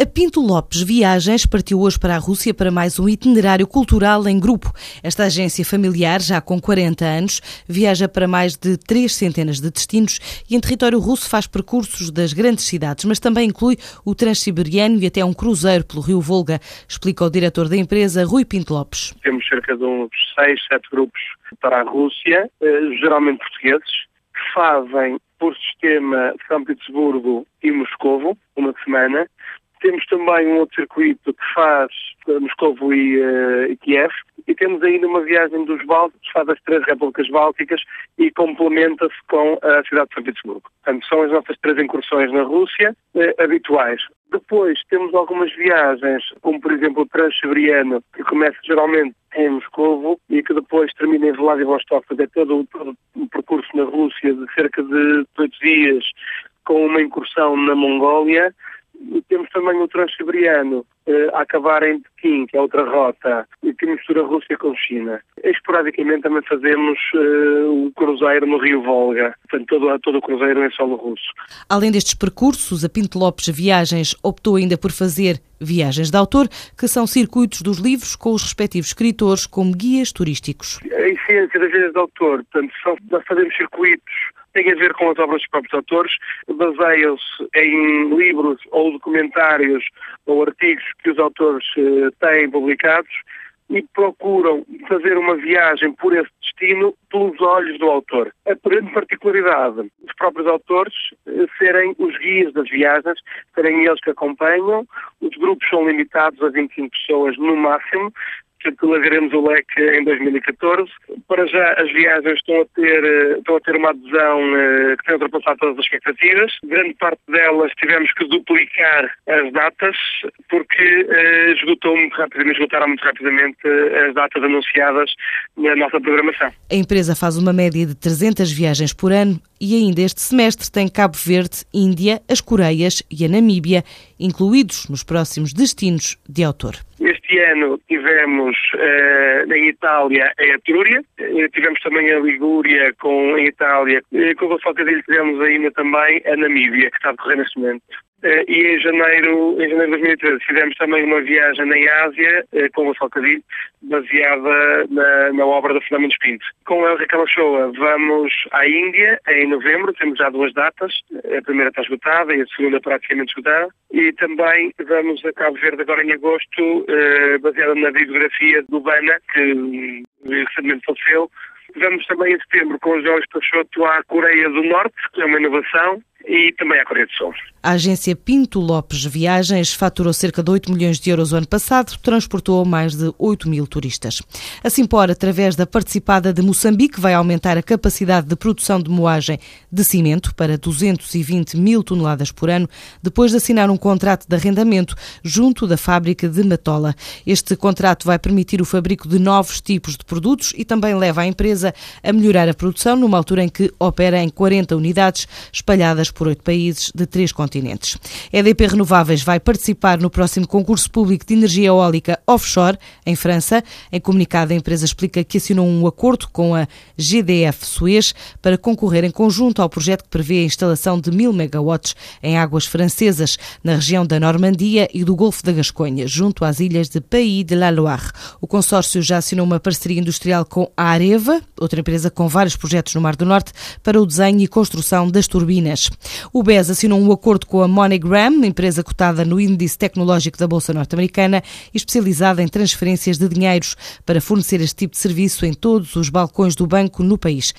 A Pinto Lopes Viagens partiu hoje para a Rússia para mais um itinerário cultural em grupo. Esta agência familiar, já com 40 anos, viaja para mais de três centenas de destinos e em território russo faz percursos das grandes cidades, mas também inclui o Transsiberiano e até um cruzeiro pelo Rio Volga, explica o diretor da empresa, Rui Pinto Lopes. Temos cerca de uns seis, sete grupos para a Rússia, eh, geralmente portugueses, que fazem por sistema São Petersburgo e Moscovo, uma semana, temos também um outro circuito que faz Moscovo e, uh, Kiev. E temos ainda uma viagem dos Bálticos, faz as três repúblicas bálticas e complementa-se com a cidade de São Petersburgo. Portanto, são as nossas três incursões na Rússia uh, habituais. Depois temos algumas viagens, como por exemplo o Transsiberiano, que começa geralmente em Moscovo e que depois termina em Vladivostok, fazer todo, um percurso na Rússia de cerca de oito dias com uma incursão na Mongólia temos também o Transsiberiano eh, a acabar em Pequim, que é outra rota, que mistura Rússia com China. Esporadicamente também fazemos o cruzeiro no Rio Volga, portanto todo, todo o cruzeiro é solo russo. Além destes percursos, a Pinto Lopes Viagens optou ainda por fazer viagens de autor, que são circuitos dos livros com os respectivos escritores como guias turísticos. A essência das viagens de autor, portanto, são, nós fazemos circuitos tem a ver com as obras dos próprios autores, baseiam-se em livros ou documentários ou artigos que os autores uh, têm publicados e procuram fazer uma viagem por esse destino pelos olhos do autor. A grande particularidade dos próprios autores uh, serem os guias das viagens, serem eles que acompanham, os grupos são limitados a 25 pessoas no máximo, que largaremos o leque em 2014. Para já as viagens estão a ter, eh, estão a ter uma adesão eh, que tem ultrapassado todas as expectativas. Grande parte delas tivemos que duplicar as datas porque eh, esgotou muito rapidamente, esgotaram muito rapidamente as datas anunciadas na nossa programação. A empresa faz uma média de 300 viagens por ano e ainda este semestre tem Cabo Verde, Índia, as Coreias e a Namíbia incluídos nos próximos destinos de autor. Este ano tivemos uh, em Itália a Etrúria, uh, tivemos também a Ligúria com em Itália, uh, com o Falcadilho tivemos ainda também a Namíbia, que está a decorrer neste momento. Uh, e em janeiro, em janeiro de 2013 fizemos também uma viagem na Ásia uh, com o Falcadilho, baseada na, na, obra do Fernando Pinto. Com a Raquel Shoa vamos à Índia em novembro, temos já duas datas, a primeira está esgotada e a segunda praticamente esgotada, e também vamos a Cabo Verde agora em agosto, baseada na biografia do Bana, que recentemente faleceu. Vamos também em setembro com os Jorge Peixoto à Coreia do Norte, que é uma inovação, e também à Coreia do Sul. A agência Pinto Lopes Viagens faturou cerca de 8 milhões de euros o ano passado, transportou mais de 8 mil turistas. A Simpor, através da participada de Moçambique, vai aumentar a capacidade de produção de moagem de cimento para 220 mil toneladas por ano, depois de assinar um contrato de arrendamento junto da fábrica de Matola. Este contrato vai permitir o fabrico de novos tipos de produtos e também leva a empresa a melhorar a produção numa altura em que opera em 40 unidades espalhadas por oito países de três continentes EDP Renováveis vai participar no próximo concurso público de energia eólica offshore, em França. Em comunicado, a empresa explica que assinou um acordo com a GDF Suez para concorrer em conjunto ao projeto que prevê a instalação de mil megawatts em águas francesas, na região da Normandia e do Golfo da Gasconha, junto às ilhas de Pays de la Loire. O consórcio já assinou uma parceria industrial com a Areva, outra empresa com vários projetos no Mar do Norte, para o desenho e construção das turbinas. O BES assinou um acordo com a MoneyGram, empresa cotada no índice tecnológico da Bolsa Norte-Americana e especializada em transferências de dinheiros para fornecer este tipo de serviço em todos os balcões do banco no país.